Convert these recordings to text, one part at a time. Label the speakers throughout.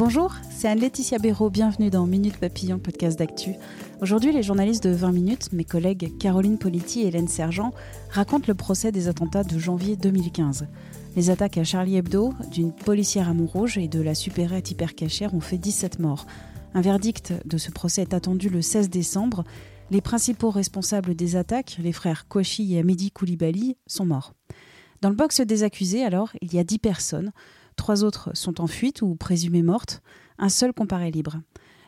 Speaker 1: Bonjour, c'est Anne-Laetitia Béraud. Bienvenue dans Minute Papillon, podcast d'actu. Aujourd'hui, les journalistes de 20 minutes, mes collègues Caroline Politi et Hélène Sergent, racontent le procès des attentats de janvier 2015. Les attaques à Charlie Hebdo, d'une policière à Montrouge et de la supérette hypercachère ont fait 17 morts. Un verdict de ce procès est attendu le 16 décembre. Les principaux responsables des attaques, les frères Kouachi et Amidi Koulibaly, sont morts. Dans le box des accusés, alors, il y a 10 personnes. Trois autres sont en fuite ou présumées mortes. Un seul comparaît libre.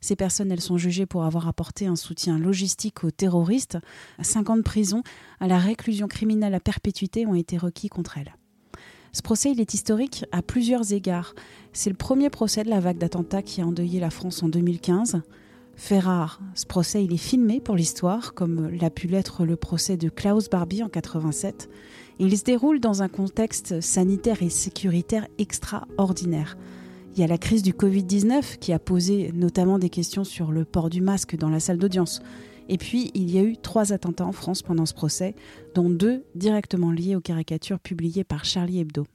Speaker 1: Ces personnes, elles sont jugées pour avoir apporté un soutien logistique aux terroristes. 50 prisons à la réclusion criminelle à perpétuité ont été requis contre elles. Ce procès, il est historique à plusieurs égards. C'est le premier procès de la vague d'attentats qui a endeuillé la France en 2015. Fait rare, ce procès, est filmé pour l'histoire, comme l'a pu l'être le procès de Klaus Barbie en 87. Il se déroule dans un contexte sanitaire et sécuritaire extraordinaire. Il y a la crise du Covid-19 qui a posé notamment des questions sur le port du masque dans la salle d'audience. Et puis, il y a eu trois attentats en France pendant ce procès, dont deux directement liés aux caricatures publiées par Charlie Hebdo.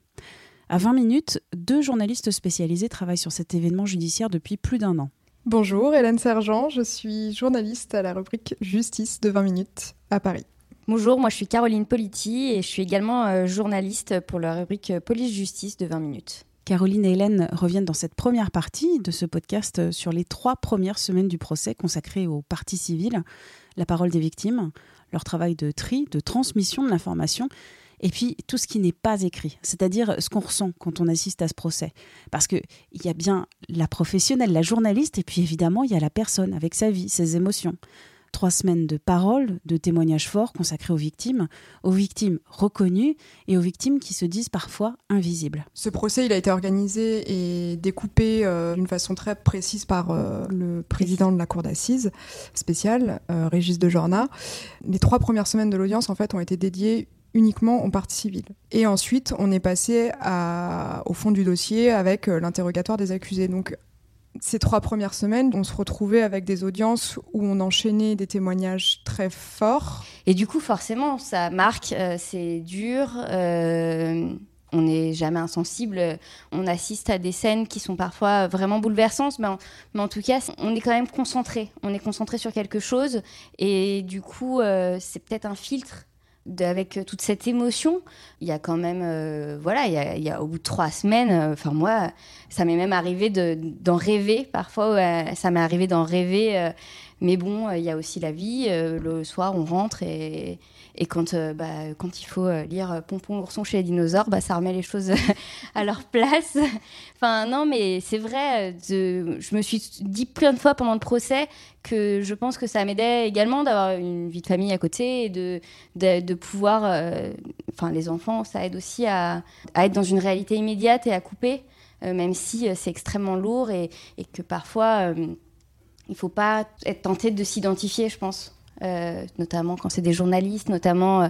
Speaker 1: À 20 minutes, deux journalistes spécialisés travaillent sur cet événement judiciaire depuis plus d'un an.
Speaker 2: Bonjour, Hélène Sergent, je suis journaliste à la rubrique Justice de 20 minutes à Paris.
Speaker 3: Bonjour, moi je suis Caroline Politi et je suis également euh, journaliste pour la rubrique Police-Justice de 20 minutes.
Speaker 1: Caroline et Hélène reviennent dans cette première partie de ce podcast sur les trois premières semaines du procès consacrées aux parties civiles, la parole des victimes, leur travail de tri, de transmission de l'information, et puis tout ce qui n'est pas écrit, c'est-à-dire ce qu'on ressent quand on assiste à ce procès. Parce qu'il y a bien la professionnelle, la journaliste, et puis évidemment il y a la personne avec sa vie, ses émotions trois semaines de paroles, de témoignages forts consacrés aux victimes, aux victimes reconnues et aux victimes qui se disent parfois invisibles.
Speaker 2: Ce procès, il a été organisé et découpé euh, d'une façon très précise par euh, le président de la cour d'assises spéciale, euh, Régis de Jorna. Les trois premières semaines de l'audience, en fait, ont été dédiées uniquement aux parties civiles. Et ensuite, on est passé au fond du dossier avec l'interrogatoire des accusés. Ces trois premières semaines, on se retrouvait avec des audiences où on enchaînait des témoignages très forts.
Speaker 3: Et du coup, forcément, ça marque, euh, c'est dur. Euh, on n'est jamais insensible. On assiste à des scènes qui sont parfois vraiment bouleversantes, mais en, tout cas, on est quand même concentré. On est concentré sur quelque chose. Et du coup, euh, c'est peut-être un filtre avec toute cette émotion, il y a quand même, euh, voilà, il y, a, au bout de trois semaines, euh, enfin moi, ça m'est même arrivé d'en rêver parfois, ça m'est arrivé d'en rêver, mais bon, il y a aussi la vie. le soir, on rentre et, euh, bah, quand il faut euh, lire Pompon ourson chez les dinosaures, bah, ça remet les choses à leur place. enfin, non, mais c'est vrai. Je me suis dit plein de fois pendant le procès que je pense que ça m'aidait également d'avoir une vie de famille à côté et de, pouvoir. Euh, enfin, les enfants, ça aide aussi à, être dans une réalité immédiate et à couper, même si c'est extrêmement lourd et que parfois. Il ne faut pas être tenté de s'identifier, je pense. Euh, notamment quand c'est des journalistes, notamment euh,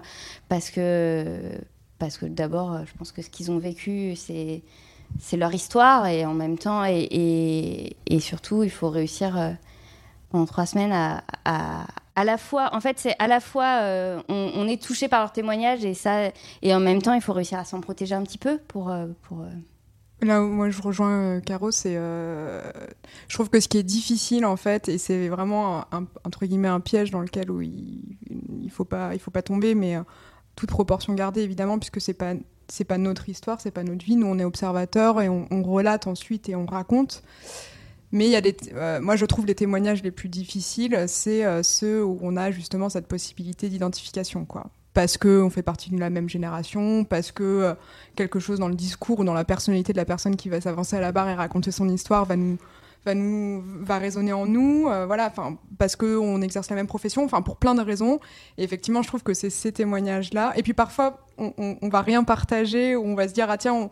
Speaker 3: parce que, parce que d'abord, euh, je pense que ce qu'ils ont vécu, c'est c'est leur histoire et en même temps et, et, surtout il faut réussir pendant trois semaines à, à, à, la fois en fait c'est à la fois on, on, est touché par leur témoignage et ça et en même temps il faut réussir à s'en protéger un petit peu pour pour
Speaker 2: Là où moi je rejoins euh, Caro, c'est euh, je trouve que ce qui est difficile en fait, et c'est vraiment un, entre guillemets un piège dans lequel il, il faut pas il faut pas tomber, mais euh, toute proportion gardée évidemment, puisque c'est pas c'est pas notre histoire, c'est pas notre vie, nous on est observateurs et on, on relate ensuite et on raconte. Mais il y a des, moi je trouve les témoignages les plus difficiles, c'est ceux où on a justement cette possibilité d'identification quoi parce qu'on fait partie de la même génération, parce que euh, quelque chose dans le discours ou dans la personnalité de la personne qui va s'avancer à la barre et raconter son histoire va nous va nous va résonner en nous, voilà, enfin parce que on exerce la même profession, enfin pour plein de raisons. Et effectivement, je trouve que c'est ces témoignages-là. Et puis parfois, on, on, va rien partager, ou on va se dire ah tiens, on,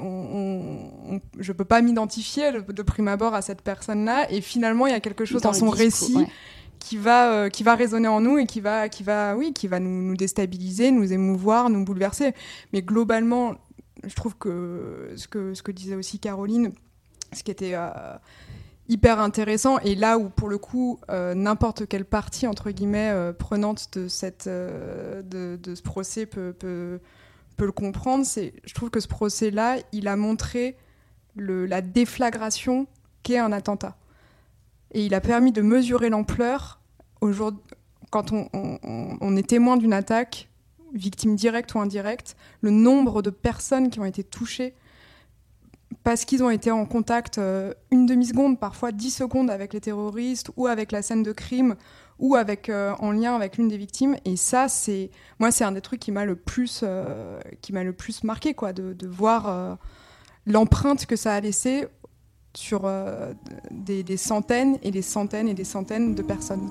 Speaker 2: on, je peux pas m'identifier de prime abord à cette personne-là, et finalement il y a quelque chose dans, son récit qui va euh, qui va résonner en nous et qui va qui va oui qui va nous, déstabiliser, nous émouvoir, nous bouleverser. Mais globalement, je trouve que ce que ce que disait aussi Caroline, ce qui était euh, hyper intéressant et là où pour le coup euh, n'importe quelle partie entre guillemets prenante de cette de, ce procès peut, peut, peut le comprendre, c'est je trouve que ce procès là, il a montré le, la déflagration qu'est un attentat et il a permis de mesurer l'ampleur quand on, est témoin d'une attaque, victime directe ou indirecte, le nombre de personnes qui ont été touchées parce qu'ils ont été en contact euh, une demi-seconde, parfois dix secondes avec les terroristes ou avec la scène de crime ou avec, euh, en lien avec l'une des victimes. Et ça, c'est moi, c'est un des trucs qui m'a le plus, euh, le plus marqué, quoi, de, voir l'empreinte que ça a laissé sur euh, des, centaines et des centaines et des centaines de personnes.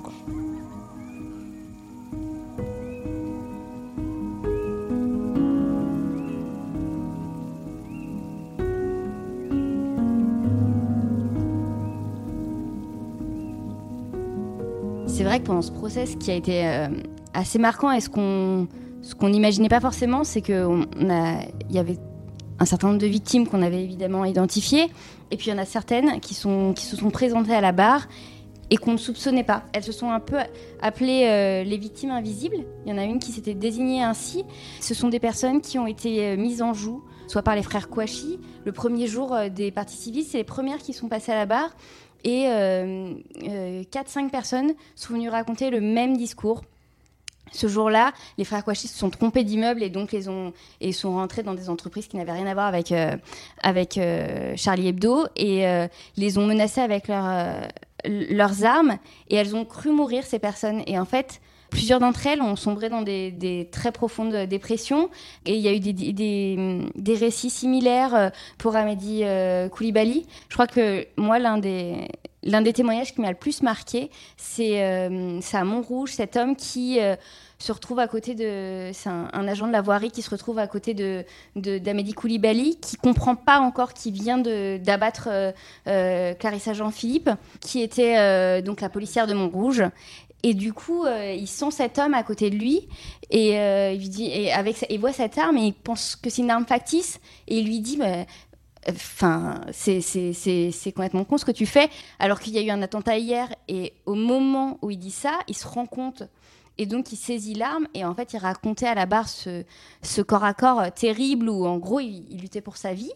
Speaker 3: C'est vrai que pendant ce process qui a été euh, assez marquant et ce qu'on ce qu'on n'imaginait pas forcément, c'est qu'il y avait un certain nombre de victimes qu'on avait évidemment identifiées, et puis il y en a certaines qui, sont, qui se sont présentées à la barre et qu'on ne soupçonnait pas. Elles se sont un peu appelées euh, les victimes invisibles. Il y en a une qui s'était désignée ainsi. Ce sont des personnes qui ont été euh, mises en joue, soit par les frères Kouachi. Le premier jour euh, des parties civiles, c'est les premières qui sont passées à la barre. Et 4-5 personnes sont venues raconter le même discours ce jour-là, les frères Kouachi se sont trompés d'immeuble et donc les ont et sont rentrés dans des entreprises qui n'avaient rien à voir avec euh, euh, Charlie Hebdo et euh, les ont menacés avec leurs armes et elles ont cru mourir ces personnes et en fait Plusieurs d'entre elles ont sombré dans des, très profondes dépressions et il y a eu des, des, des récits similaires pour Amédi Koulibaly. Je crois que moi, l'un des, L'un des témoignages qui m'a le plus marqué, c'est euh, à Montrouge, cet homme qui euh, se retrouve à côté de. C'est un, agent de la voirie qui se retrouve à côté de d'Amédi Koulibaly, qui comprend pas encore qu'il vient d'abattre euh, Clarissa Jean-Philippe, qui était euh, donc la policière de Montrouge. Et du coup, il sent cet homme à côté de lui et il voit cette arme et il pense que c'est une arme factice et il lui dit bah, Enfin, c'est complètement con ce que tu fais, alors qu'il y a eu un attentat hier, et au moment où il dit ça, il se rend compte, et donc il saisit l'arme, et en fait il racontait à la barre ce, corps à corps terrible, où en gros il, luttait pour sa vie.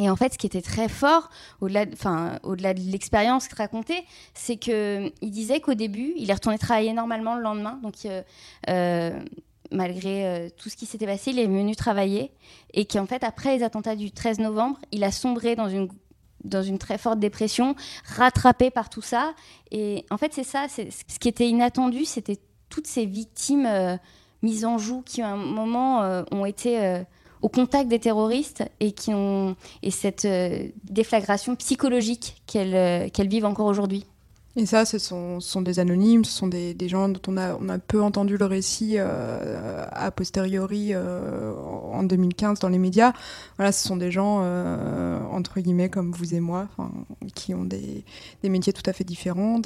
Speaker 3: Et en fait, ce qui était très fort, au-delà de l'expérience qu'il racontait, c'est qu'il disait qu'au début, il est retourné travailler normalement le lendemain, donc euh, euh malgré euh, tout ce qui s'était passé, il est venu travailler et qu'en fait, après les attentats du 13 novembre, il a sombré dans une dans une très forte dépression, rattrapé par tout ça. Et en fait, c'est ça, ce qui était inattendu, c'était toutes ces victimes euh, mises en joue qui, à un moment, euh, ont été au contact des terroristes et qui ont et cette déflagration psychologique qu'elles qu'elles vivent encore aujourd'hui.
Speaker 2: Et ça, ce sont, des anonymes, ce sont des, gens dont on a, peu entendu le récit euh, a posteriori euh, en 2015 dans les médias. Voilà, ce sont des gens, euh, entre guillemets, comme vous et moi, qui ont des, métiers tout à fait différents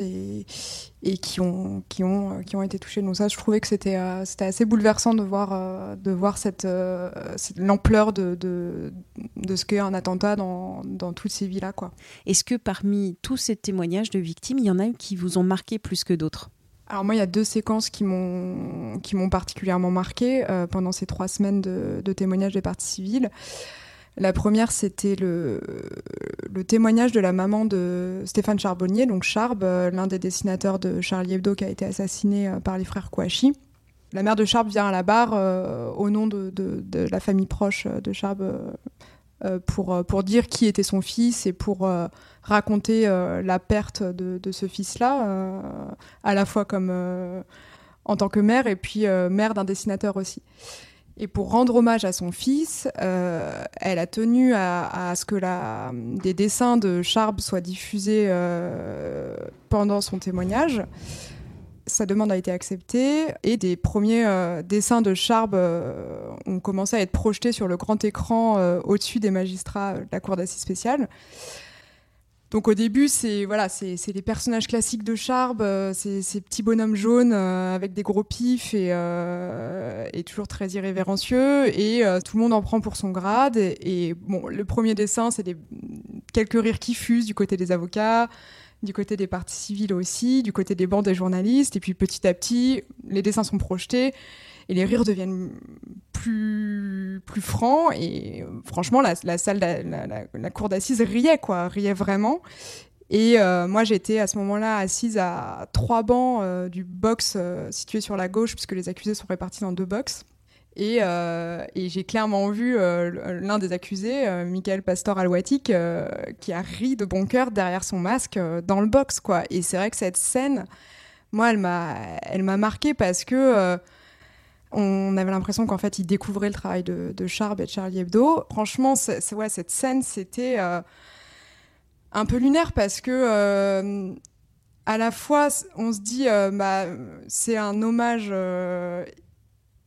Speaker 2: et qui ont, qui, ont, qui ont été touchés. Donc ça, je trouvais que c'était c'était assez bouleversant de voir, de voir cette, l'ampleur de, de, de, ce qu'est un attentat dans, dans toutes ces villas.
Speaker 1: Est-ce que parmi tous ces témoignages de victimes, il y en a qui vous ont marqué plus que d'autres?
Speaker 2: Alors moi, il y a deux séquences qui m'ont particulièrement marqué euh, pendant ces trois semaines de, témoignages des parties civiles. La première, c'était le, témoignage de la maman de Stéphane Charbonnier, donc Charb, euh, l'un des dessinateurs de Charlie Hebdo qui a été assassiné euh, par les frères Kouachi. La mère de Charb vient à la barre au nom de, la famille proche de Charb euh, pour, euh, dire qui était son fils et pour euh, raconter la perte de, de ce fils-là, à la fois comme en tant que mère et puis mère d'un dessinateur aussi. Et pour rendre hommage à son fils, euh, elle a tenu à, ce que des dessins de Charb soient diffusés euh, pendant son témoignage. Sa demande a été acceptée et des premiers euh, dessins de Charb ont commencé à être projetés sur le grand écran au-dessus des magistrats de la Cour d'assises spéciale. Donc au début, c'est voilà, c'est les personnages classiques de Charb, ces petits bonhommes jaunes avec des gros pifs et, et toujours très irrévérencieux, et tout le monde en prend pour son grade. Et, bon, le premier dessin, c'est des quelques rires qui fusent du côté des avocats, du côté des parties civiles aussi, du côté des bancs des journalistes, et puis petit à petit, les dessins sont projetés et les rires deviennent plus, plus francs. Et euh, franchement, la, salle, la, cour d'assises riait, quoi, riait vraiment. Et euh, moi, j'étais à ce moment-là assise à trois bancs euh, du box situé sur la gauche, puisque les accusés sont répartis dans deux box. Et, j'ai clairement vu l'un des accusés, Michael Pastor Alwatik, qui a ri de bon cœur derrière son masque dans le box, quoi. Et c'est vrai que cette scène, moi, elle m'a, elle m'a marqué parce que on avait l'impression qu'en fait, il découvrait le travail de, de et de Charlie Hebdo. Franchement, ouais, cette scène, c'était euh, un peu lunaire parce que, euh, à la fois, on se dit, euh, bah, c'est un hommage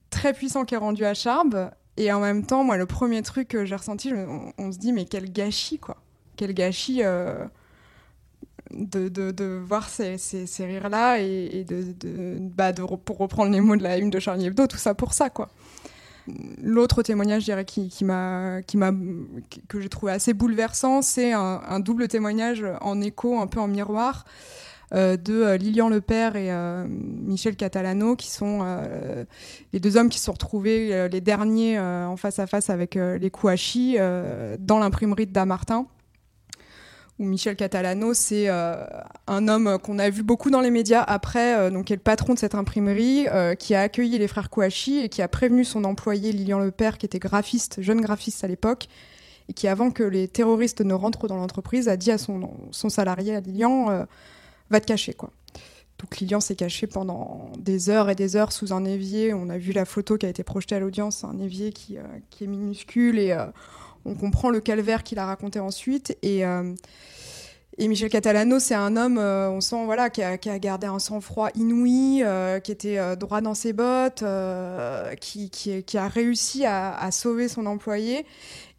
Speaker 2: très puissant qui est rendu à Charb. Et en même temps, moi, le premier truc que j'ai ressenti, on, se dit, mais quel gâchis, quoi. Quel gâchis de, de, de, voir ces, ces, ces rires-là et, de, bah pour reprendre les mots de la une de Charlie Hebdo, tout ça pour ça, quoi. L'autre témoignage, je dirais, qui, que j'ai trouvé assez bouleversant, c'est un, double témoignage en écho, un peu en miroir, euh, de euh, Lilian Lepère et euh, Michel Catalano, qui sont les deux hommes qui se sont retrouvés les derniers en face à face avec les Kouachi dans l'imprimerie de Damartin où Michel Catalano, c'est euh, un homme qu'on a vu beaucoup dans les médias après, euh, donc qui est le patron de cette imprimerie, euh, qui a accueilli les frères Kouachi et qui a prévenu son employé Lilian Lepère, qui était graphiste, jeune graphiste à l'époque, et qui, avant que les terroristes ne rentrent dans l'entreprise, a dit à son, salarié, à Lilian, va te cacher, quoi. Donc Lilian s'est caché pendant des heures et des heures sous un évier. On a vu la photo qui a été projetée à l'audience, un évier qui, qui est minuscule et on comprend le calvaire qu'il a raconté ensuite. Et, euh, Michel Catalano, c'est un homme, euh, on sent, voilà, qui a, gardé un sang-froid inouï, euh, qui était droit dans ses bottes, qui, a réussi à, sauver son employé.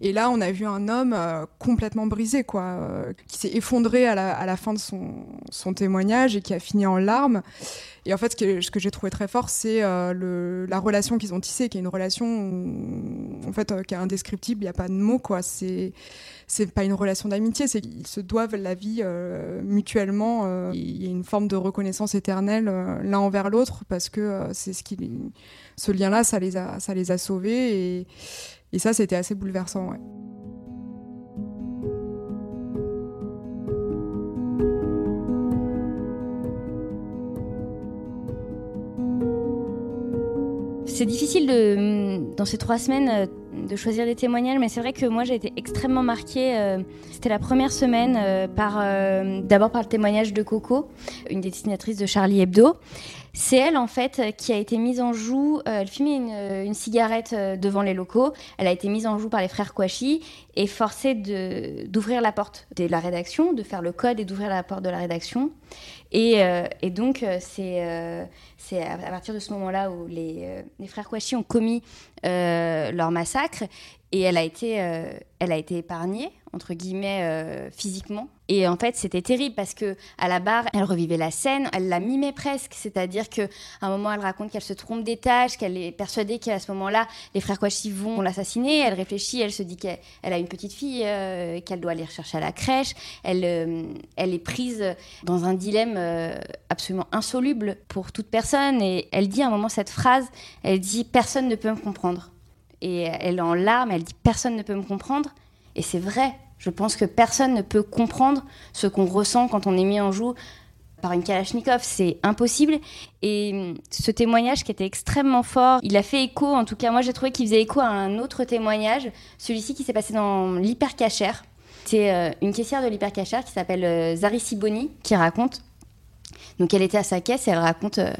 Speaker 2: Et là, on a vu un homme complètement brisé, quoi, qui s'est effondré à la, fin de son, témoignage et qui a fini en larmes. Et en fait, ce que, j'ai trouvé très fort, c'est euh, la relation qu'ils ont tissée, qui est une relation en fait, euh, qui est indescriptible. Il n'y a pas de mots, quoi. C'est pas une relation d'amitié, c'est qu'ils se doivent la vie euh, mutuellement. Il y a une forme de reconnaissance éternelle l'un envers l'autre parce que c'est ce lien-là, ça les a, sauvés et ça, c'était assez bouleversant. Ouais.
Speaker 3: C'est difficile de, dans ces trois semaines euh, de choisir des témoignages, mais c'est vrai que moi j'ai été extrêmement marquée. Euh, c'était la première semaine euh, par d'abord par le témoignage de Coco, une des dessinatrices de Charlie Hebdo. C'est elle, en fait, qui a été mise en joue. Euh, elle fumait une, cigarette euh, devant les locaux. Elle a été mise en joue par les frères Kouachi et forcée d'ouvrir la porte de la rédaction, de faire le code et d'ouvrir la porte de la rédaction. Et, euh, donc, c'est à, partir de ce moment-là où les, les frères Kouachi ont commis leur massacre et elle a été, elle a été épargnée, entre guillemets, physiquement et en fait, c'était terrible parce que à la barre, elle revivait la scène, elle la mimait presque, c'est-à-dire que à un moment, elle raconte qu'elle se trompe tâches, qu'elle est persuadée qu'à ce moment-là, les frères Kouachi vont l'assassiner. Elle réfléchit, elle se dit qu'elle a une petite fille euh, qu'elle doit aller rechercher à la crèche. Elle, euh, elle est prise dans un dilemme euh, absolument insoluble pour toute personne. Et elle dit à un moment cette phrase, elle dit personne ne peut me comprendre. Et elle en larmes, elle dit personne ne peut me comprendre. Et c'est vrai, je pense que personne ne peut comprendre ce qu'on ressent quand on est mis en joue par une Kalachnikov, c'est impossible. Et ce témoignage qui était extrêmement fort, il a fait écho, en tout cas moi j'ai trouvé qu'il faisait écho à un autre témoignage, celui-ci qui s'est passé dans l'hypercachère. C'est euh, une caissière de l'hypercachère qui s'appelle euh, Zari Siboni qui raconte. Donc elle était à sa caisse et elle raconte euh,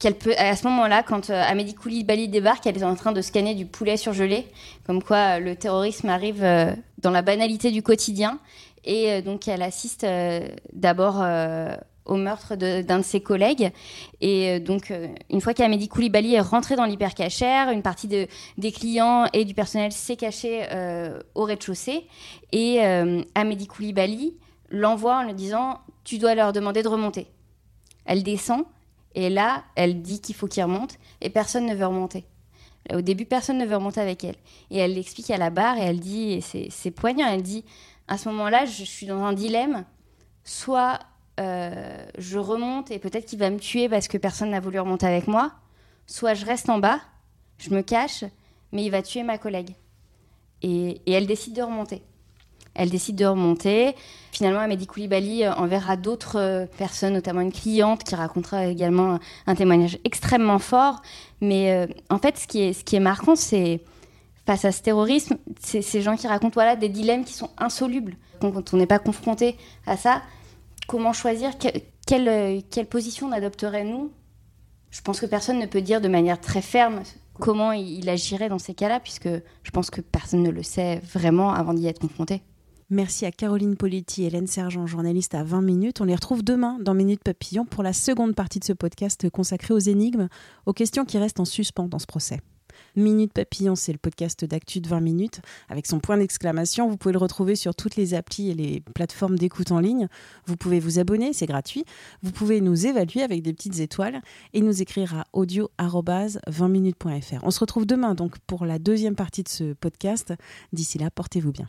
Speaker 3: qu'elle peut, à ce moment-là, quand euh, Koulibaly débarque, elle est en train de scanner du poulet surgelé, comme quoi euh, le terrorisme arrive euh, dans la banalité du quotidien. Et donc, elle assiste d'abord au meurtre d'un de, ses collègues. Et donc, une fois qu'Amélie Koulibaly est rentrée dans l'hypercachère, une partie de, des clients et du personnel s'est cachée au rez-de-chaussée. Et Amélie Koulibaly l'envoie en lui disant Tu dois leur demander de remonter. Elle descend et là, elle dit qu'il faut qu'il remonte et personne ne veut remonter. Au début, personne ne veut remonter avec elle. Et elle l'explique à la barre et elle dit, et c'est poignant, elle dit, à ce moment-là, je suis dans un dilemme. Soit euh, je remonte et peut-être qu'il va me tuer parce que personne n'a voulu remonter avec moi. Soit je reste en bas, je me cache, mais il va tuer ma collègue. et elle décide de remonter. Elle décide de remonter. Finalement, Amélie Koulibaly euh, enverra d'autres euh, personnes, notamment une cliente qui racontera également un témoignage extrêmement fort. Mais euh, en fait, ce qui est, marquant, c'est face à ce terrorisme, ces gens qui racontent voilà, des dilemmes qui sont insolubles. Quand on n'est pas confronté à ça, comment choisir quelle, position on adopterait nous? Je pense que personne ne peut dire de manière très ferme comment il agirait dans ces cas-là, puisque je pense que personne ne le sait vraiment avant d'y être confronté.
Speaker 1: Merci à Caroline Politi et Hélène Sergent, journaliste à 20 minutes. On les retrouve demain dans Minute Papillon pour la seconde partie de ce podcast consacré aux énigmes, aux questions qui restent en suspens dans ce procès. Minute Papillon, c'est le podcast d'actu de 20 minutes avec son point d'exclamation. Vous pouvez le retrouver sur toutes les applis et les plateformes d'écoute en ligne. Vous pouvez vous abonner, c'est gratuit. Vous pouvez nous évaluer avec des petites étoiles et nous écrire à audio-20minutes.fr. On se retrouve demain donc pour la deuxième partie de ce podcast. D'ici là, portez-vous bien.